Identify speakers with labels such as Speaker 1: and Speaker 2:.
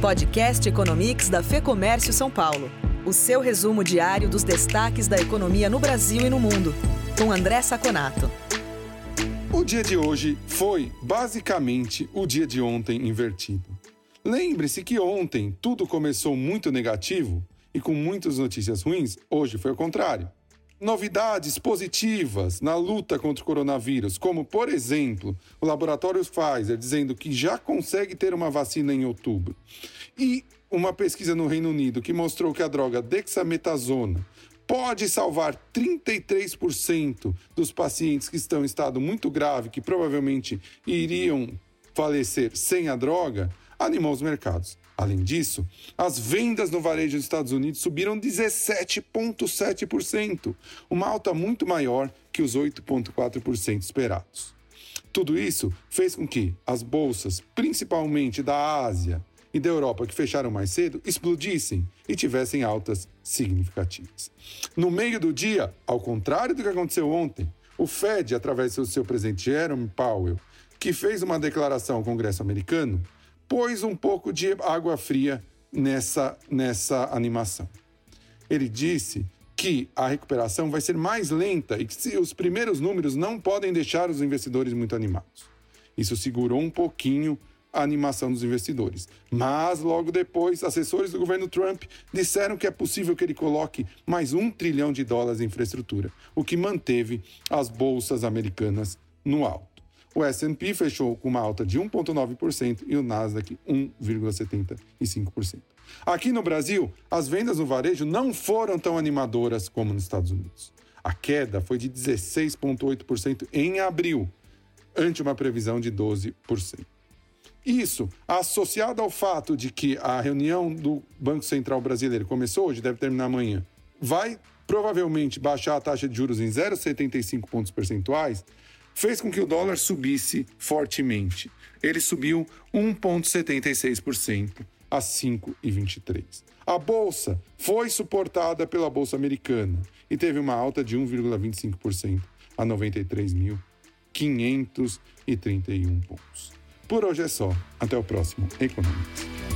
Speaker 1: Podcast Economics da Fê Comércio São Paulo. O seu resumo diário dos destaques da economia no Brasil e no mundo. Com André Saconato.
Speaker 2: O dia de hoje foi basicamente o dia de ontem invertido. Lembre-se que ontem tudo começou muito negativo e com muitas notícias ruins, hoje foi o contrário novidades positivas na luta contra o coronavírus, como, por exemplo, o laboratório Pfizer dizendo que já consegue ter uma vacina em outubro, e uma pesquisa no Reino Unido que mostrou que a droga dexametasona pode salvar 33% dos pacientes que estão em estado muito grave, que provavelmente iriam falecer sem a droga, animou os mercados. Além disso, as vendas no varejo dos Estados Unidos subiram 17,7%, uma alta muito maior que os 8,4% esperados. Tudo isso fez com que as bolsas, principalmente da Ásia e da Europa, que fecharam mais cedo, explodissem e tivessem altas significativas. No meio do dia, ao contrário do que aconteceu ontem, o Fed, através do seu presidente Jerome Powell, que fez uma declaração ao Congresso americano, pôs um pouco de água fria nessa, nessa animação. Ele disse que a recuperação vai ser mais lenta e que os primeiros números não podem deixar os investidores muito animados. Isso segurou um pouquinho a animação dos investidores. Mas logo depois, assessores do governo Trump disseram que é possível que ele coloque mais um trilhão de dólares em infraestrutura, o que manteve as bolsas americanas no alto. O S&P fechou com uma alta de 1,9% e o Nasdaq 1,75%. Aqui no Brasil, as vendas no varejo não foram tão animadoras como nos Estados Unidos. A queda foi de 16,8% em abril, ante uma previsão de 12%. Isso, associado ao fato de que a reunião do Banco Central Brasileiro começou hoje, deve terminar amanhã, vai provavelmente baixar a taxa de juros em 0,75 pontos percentuais, fez com que o dólar subisse fortemente. Ele subiu 1,76% a 5,23. A bolsa foi suportada pela bolsa americana e teve uma alta de 1,25% a 93.531 pontos. Por hoje é só. Até o próximo Economics.